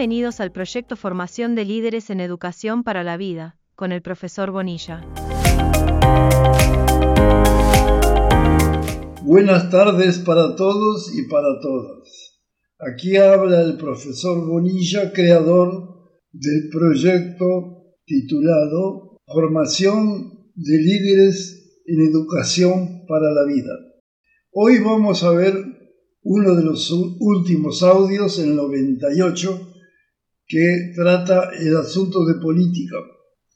Bienvenidos al proyecto Formación de Líderes en Educación para la Vida, con el profesor Bonilla. Buenas tardes para todos y para todas. Aquí habla el profesor Bonilla, creador del proyecto titulado Formación de Líderes en Educación para la Vida. Hoy vamos a ver uno de los últimos audios, el 98, que trata el asunto de política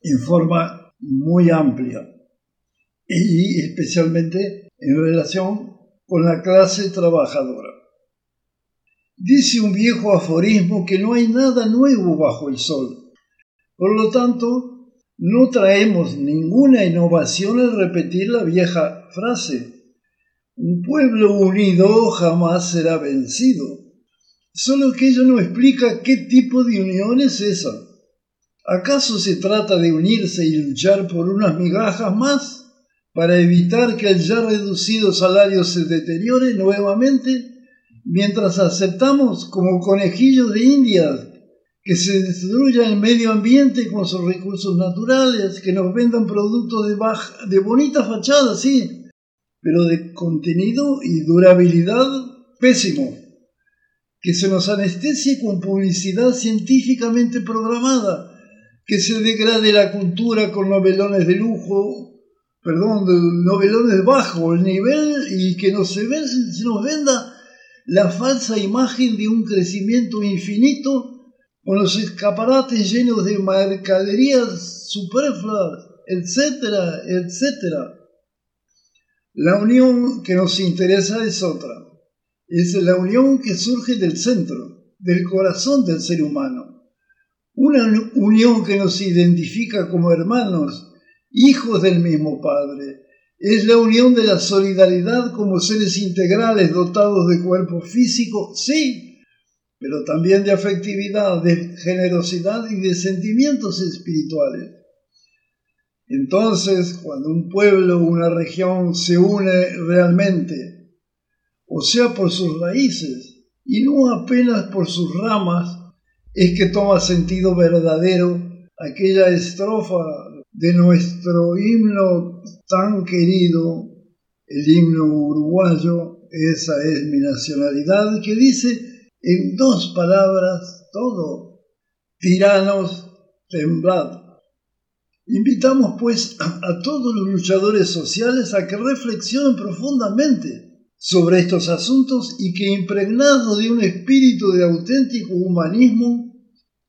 en forma muy amplia y especialmente en relación con la clase trabajadora. Dice un viejo aforismo que no hay nada nuevo bajo el sol. Por lo tanto, no traemos ninguna innovación al repetir la vieja frase. Un pueblo unido jamás será vencido. Solo que ello no explica qué tipo de unión es esa. ¿Acaso se trata de unirse y luchar por unas migajas más para evitar que el ya reducido salario se deteriore nuevamente mientras aceptamos como conejillos de indias que se destruya el medio ambiente con sus recursos naturales, que nos vendan productos de, de bonita fachada, sí, pero de contenido y durabilidad pésimo? Que se nos anestesie con publicidad científicamente programada, que se degrade la cultura con novelones de lujo, perdón, novelones bajo el nivel y que se, se nos venda la falsa imagen de un crecimiento infinito con los escaparates llenos de mercaderías superfluas, etcétera, etcétera. La unión que nos interesa es otra es la unión que surge del centro, del corazón del ser humano. Una unión que nos identifica como hermanos, hijos del mismo Padre. Es la unión de la solidaridad como seres integrales dotados de cuerpo físico, sí, pero también de afectividad, de generosidad y de sentimientos espirituales. Entonces, cuando un pueblo una región se une realmente o sea por sus raíces, y no apenas por sus ramas, es que toma sentido verdadero aquella estrofa de nuestro himno tan querido, el himno uruguayo, esa es mi nacionalidad, que dice en dos palabras todo, tiranos, temblad. Invitamos pues a todos los luchadores sociales a que reflexionen profundamente sobre estos asuntos y que impregnado de un espíritu de auténtico humanismo,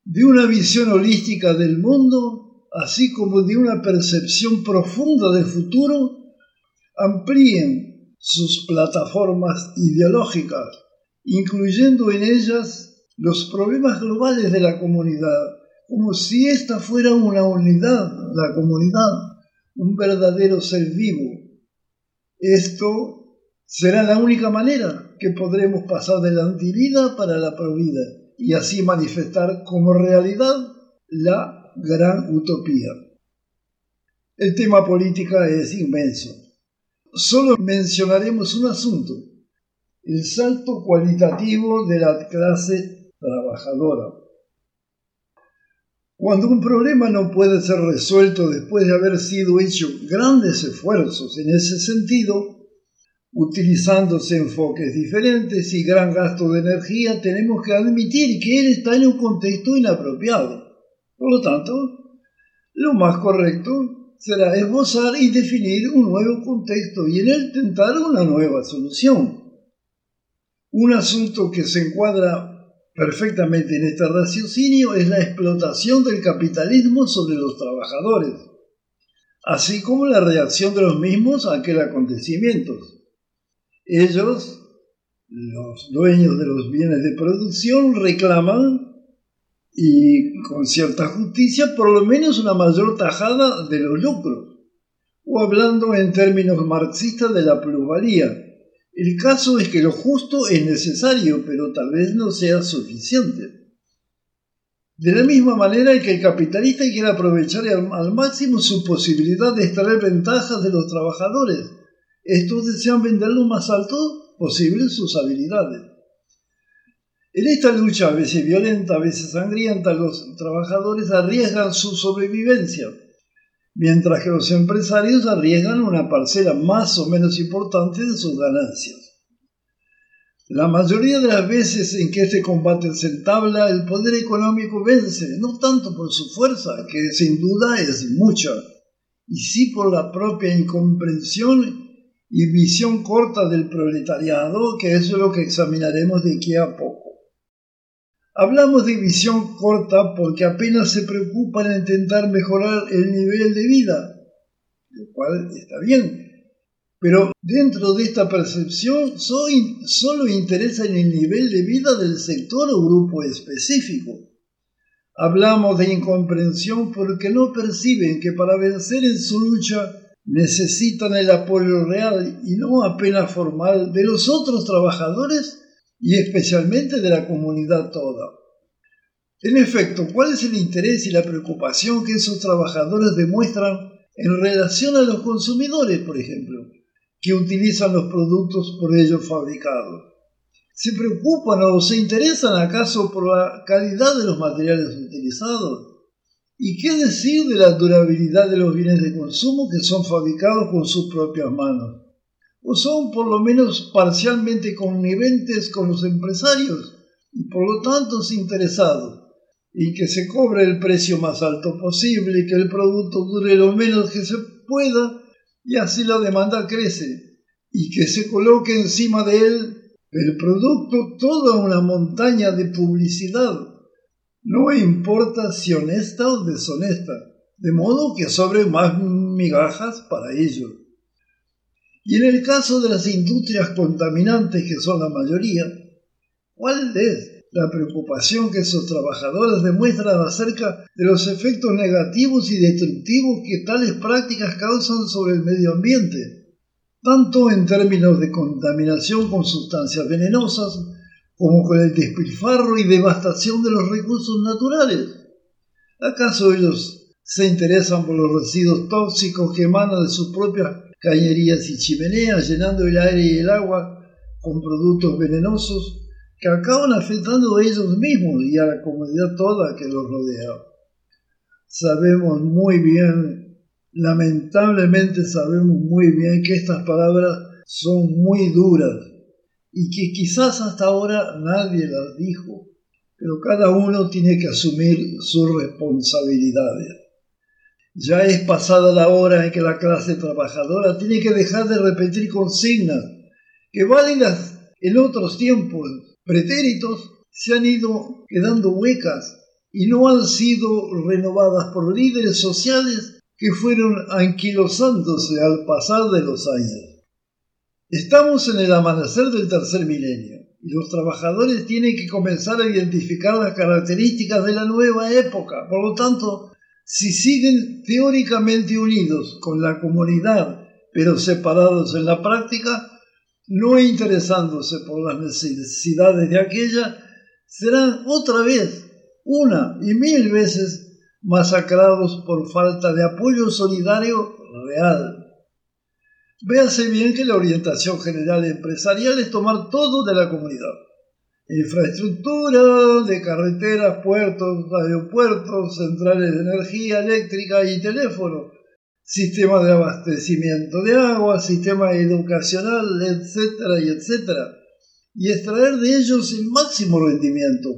de una visión holística del mundo, así como de una percepción profunda del futuro, amplíen sus plataformas ideológicas, incluyendo en ellas los problemas globales de la comunidad, como si esta fuera una unidad, la comunidad, un verdadero ser vivo. Esto Será la única manera que podremos pasar de la antivida para la provida y así manifestar como realidad la gran utopía. El tema política es inmenso. Solo mencionaremos un asunto, el salto cualitativo de la clase trabajadora. Cuando un problema no puede ser resuelto después de haber sido hecho grandes esfuerzos en ese sentido, utilizándose enfoques diferentes y gran gasto de energía, tenemos que admitir que él está en un contexto inapropiado. Por lo tanto, lo más correcto será esbozar y definir un nuevo contexto y en él tentar una nueva solución. Un asunto que se encuadra perfectamente en este raciocinio es la explotación del capitalismo sobre los trabajadores, así como la reacción de los mismos a aquel acontecimiento ellos, los dueños de los bienes de producción, reclaman y con cierta justicia por lo menos una mayor tajada de los lucros, o hablando en términos marxistas de la plusvalía. El caso es que lo justo es necesario, pero tal vez no sea suficiente. De la misma manera que el capitalista quiere aprovechar al máximo su posibilidad de extraer ventajas de los trabajadores, estos desean vender lo más alto posible sus habilidades. En esta lucha, a veces violenta, a veces sangrienta, los trabajadores arriesgan su sobrevivencia, mientras que los empresarios arriesgan una parcela más o menos importante de sus ganancias. La mayoría de las veces en que este combate se entabla, el poder económico vence, no tanto por su fuerza, que sin duda es mucha, y sí por la propia incomprensión y visión corta del proletariado, que es lo que examinaremos de aquí a poco. Hablamos de visión corta porque apenas se preocupan en intentar mejorar el nivel de vida, lo cual está bien, pero dentro de esta percepción solo interesa en el nivel de vida del sector o grupo específico. Hablamos de incomprensión porque no perciben que para vencer en su lucha necesitan el apoyo real y no apenas formal de los otros trabajadores y especialmente de la comunidad toda. En efecto, ¿cuál es el interés y la preocupación que esos trabajadores demuestran en relación a los consumidores, por ejemplo, que utilizan los productos por ellos fabricados? ¿Se preocupan o se interesan acaso por la calidad de los materiales utilizados? ¿Y qué decir de la durabilidad de los bienes de consumo que son fabricados con sus propias manos? o son por lo menos parcialmente conniventes con los empresarios y por lo tanto interesados y que se cobre el precio más alto posible que el producto dure lo menos que se pueda y así la demanda crece y que se coloque encima de él el producto toda una montaña de publicidad. No importa si honesta o deshonesta, de modo que sobre más migajas para ellos. Y en el caso de las industrias contaminantes, que son la mayoría, ¿cuál es la preocupación que esos trabajadores demuestran acerca de los efectos negativos y destructivos que tales prácticas causan sobre el medio ambiente, tanto en términos de contaminación con sustancias venenosas como con el despilfarro y devastación de los recursos naturales? ¿Acaso ellos se interesan por los residuos tóxicos que emanan de sus propias cañerías y chimeneas, llenando el aire y el agua con productos venenosos que acaban afectando a ellos mismos y a la comunidad toda que los rodea. Sabemos muy bien, lamentablemente sabemos muy bien que estas palabras son muy duras y que quizás hasta ahora nadie las dijo, pero cada uno tiene que asumir sus responsabilidades. Ya es pasada la hora en que la clase trabajadora tiene que dejar de repetir consignas que válidas en otros tiempos, pretéritos, se han ido quedando huecas y no han sido renovadas por líderes sociales que fueron anquilosándose al pasar de los años. Estamos en el amanecer del tercer milenio y los trabajadores tienen que comenzar a identificar las características de la nueva época. Por lo tanto, si siguen teóricamente unidos con la comunidad, pero separados en la práctica, no interesándose por las necesidades de aquella, serán otra vez, una y mil veces, masacrados por falta de apoyo solidario real. Véase bien que la orientación general empresarial es tomar todo de la comunidad. Infraestructura de carreteras, puertos, aeropuertos, centrales de energía eléctrica y teléfono, sistema de abastecimiento de agua, sistema educacional, etcétera y etcétera, y extraer de ellos el máximo rendimiento,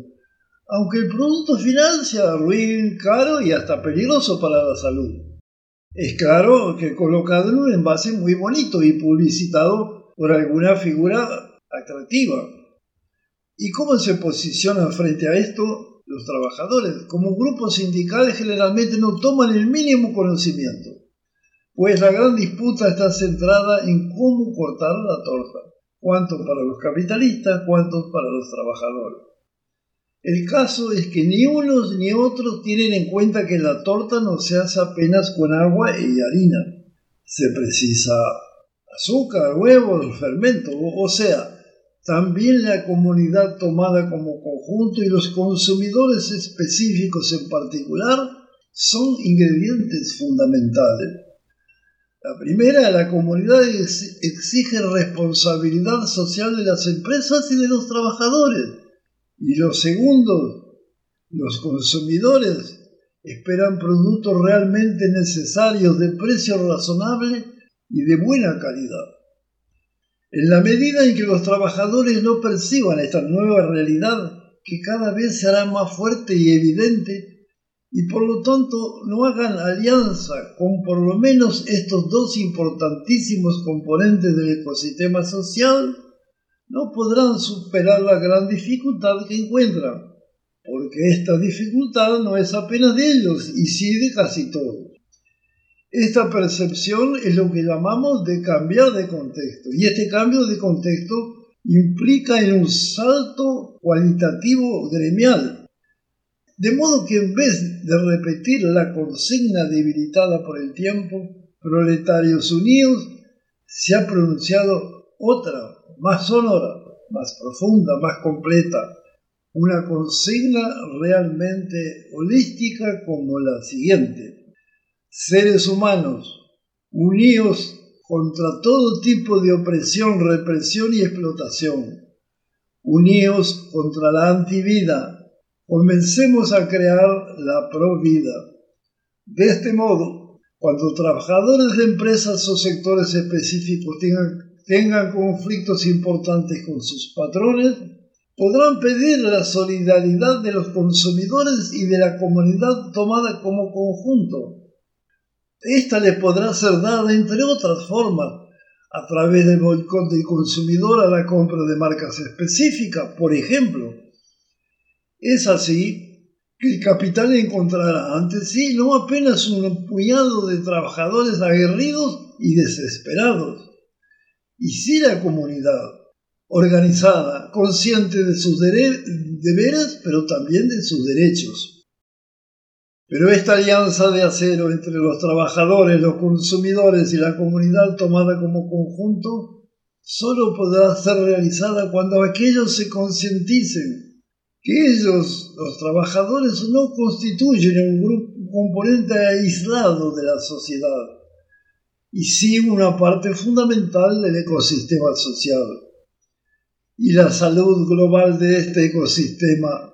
aunque el producto final sea ruin, caro y hasta peligroso para la salud. Es claro que colocado en un envase muy bonito y publicitado por alguna figura atractiva. ¿Y cómo se posicionan frente a esto los trabajadores? Como grupos sindicales generalmente no toman el mínimo conocimiento, pues la gran disputa está centrada en cómo cortar la torta, cuánto para los capitalistas, cuánto para los trabajadores. El caso es que ni unos ni otros tienen en cuenta que la torta no se hace apenas con agua y harina. Se precisa azúcar, huevos, fermento, o sea, también la comunidad tomada como conjunto y los consumidores específicos en particular son ingredientes fundamentales. La primera, la comunidad exige responsabilidad social de las empresas y de los trabajadores, Y los segundos, los consumidores, esperan productos realmente necesarios de precio razonable y de buena calidad. En la medida en que los trabajadores no perciban esta nueva realidad, que cada vez será más fuerte y evidente, y por lo tanto no hagan alianza con por lo menos estos dos importantísimos componentes del ecosistema social, no podrán superar la gran dificultad que encuentran, porque esta dificultad no es apenas de ellos y sí de casi todos. Esta percepción es lo que llamamos de cambiar de contexto, y este cambio de contexto implica en un salto cualitativo gremial, de modo que en vez de repetir la consigna debilitada por el tiempo, proletarios unidos, se ha pronunciado otra, más sonora, más profunda, más completa, una consigna realmente holística como la siguiente. Seres humanos, unidos contra todo tipo de opresión, represión y explotación, unidos contra la antivida, Comencemos a crear la provida. De este modo, cuando trabajadores de empresas o sectores específicos tengan, tengan conflictos importantes con sus patrones, podrán pedir la solidaridad de los consumidores y de la comunidad tomada como conjunto. Esta les podrá ser dada, entre otras formas, a través del boicot del consumidor a la compra de marcas específicas, por ejemplo, es así que el capital encontrará ante sí no apenas un puñado de trabajadores aguerridos y desesperados, y sí la comunidad, organizada, consciente de sus deberes, pero también de sus derechos. Pero esta alianza de acero entre los trabajadores, los consumidores y la comunidad tomada como conjunto solo podrá ser realizada cuando aquellos se concienticen que ellos, los trabajadores, no constituyen un, grupo, un componente aislado de la sociedad, y sí una parte fundamental del ecosistema social. Y la salud global de este ecosistema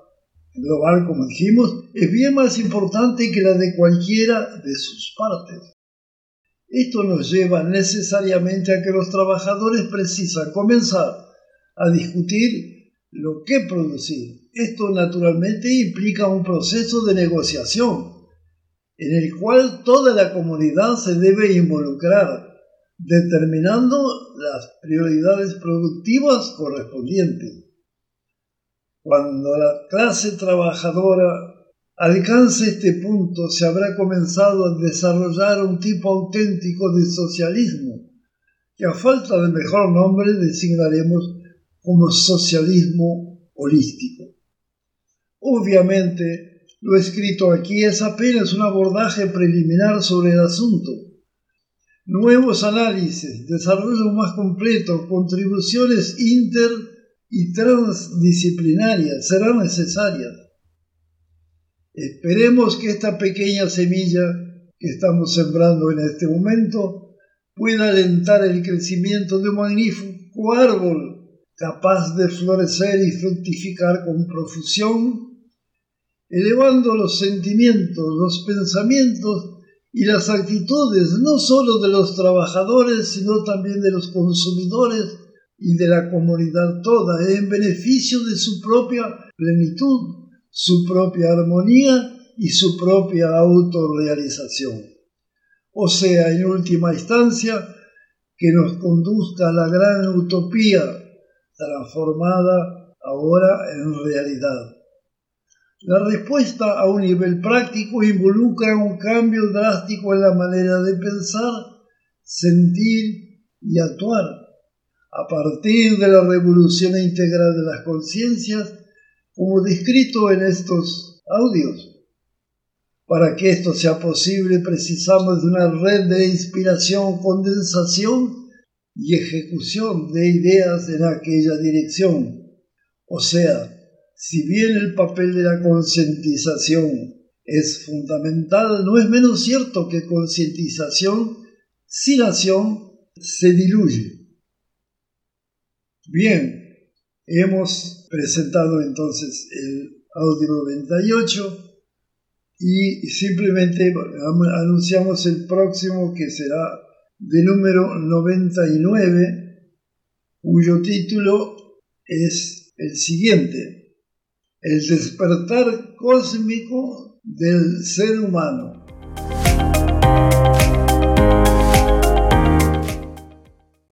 global, como dijimos, es bien más importante que la de cualquiera de sus partes. Esto nos lleva necesariamente a que los trabajadores precisan comenzar a discutir lo que producir, esto naturalmente implica un proceso de negociación en el cual toda la comunidad se debe involucrar, determinando las prioridades productivas correspondientes. Cuando la clase trabajadora alcance este punto, se habrá comenzado a desarrollar un tipo auténtico de socialismo, que a falta de mejor nombre designaremos como socialismo holístico. Obviamente, lo escrito aquí es apenas un abordaje preliminar sobre el asunto. Nuevos análisis, desarrollo más completo, contribuciones inter y transdisciplinarias serán necesarias. Esperemos que esta pequeña semilla que estamos sembrando en este momento pueda alentar el crecimiento de un magnífico árbol capaz de florecer y fructificar con profusión elevando los sentimientos, los pensamientos y las actitudes no sólo de los trabajadores, sino también de los consumidores y de la comunidad toda, en beneficio de su propia plenitud, su propia armonía y su propia autorrealización. O sea, en última instancia, que nos conduzca a la gran utopía transformada ahora en realidad. La respuesta a un nivel práctico involucra un cambio drástico en la manera de pensar, sentir y actuar. A partir de la revolución integral de las conciencias, como descrito en estos audios. Para que esto sea posible precisamos de una red de inspiración, condensación y ejecución de ideas en aquella dirección. O sea, si bien el papel de la concientización es fundamental, no es menos cierto que concientización sin acción se diluye. Bien, hemos presentado entonces el audio 98 y simplemente anunciamos el próximo que será de número 99, cuyo título es el siguiente, el despertar cósmico del ser humano.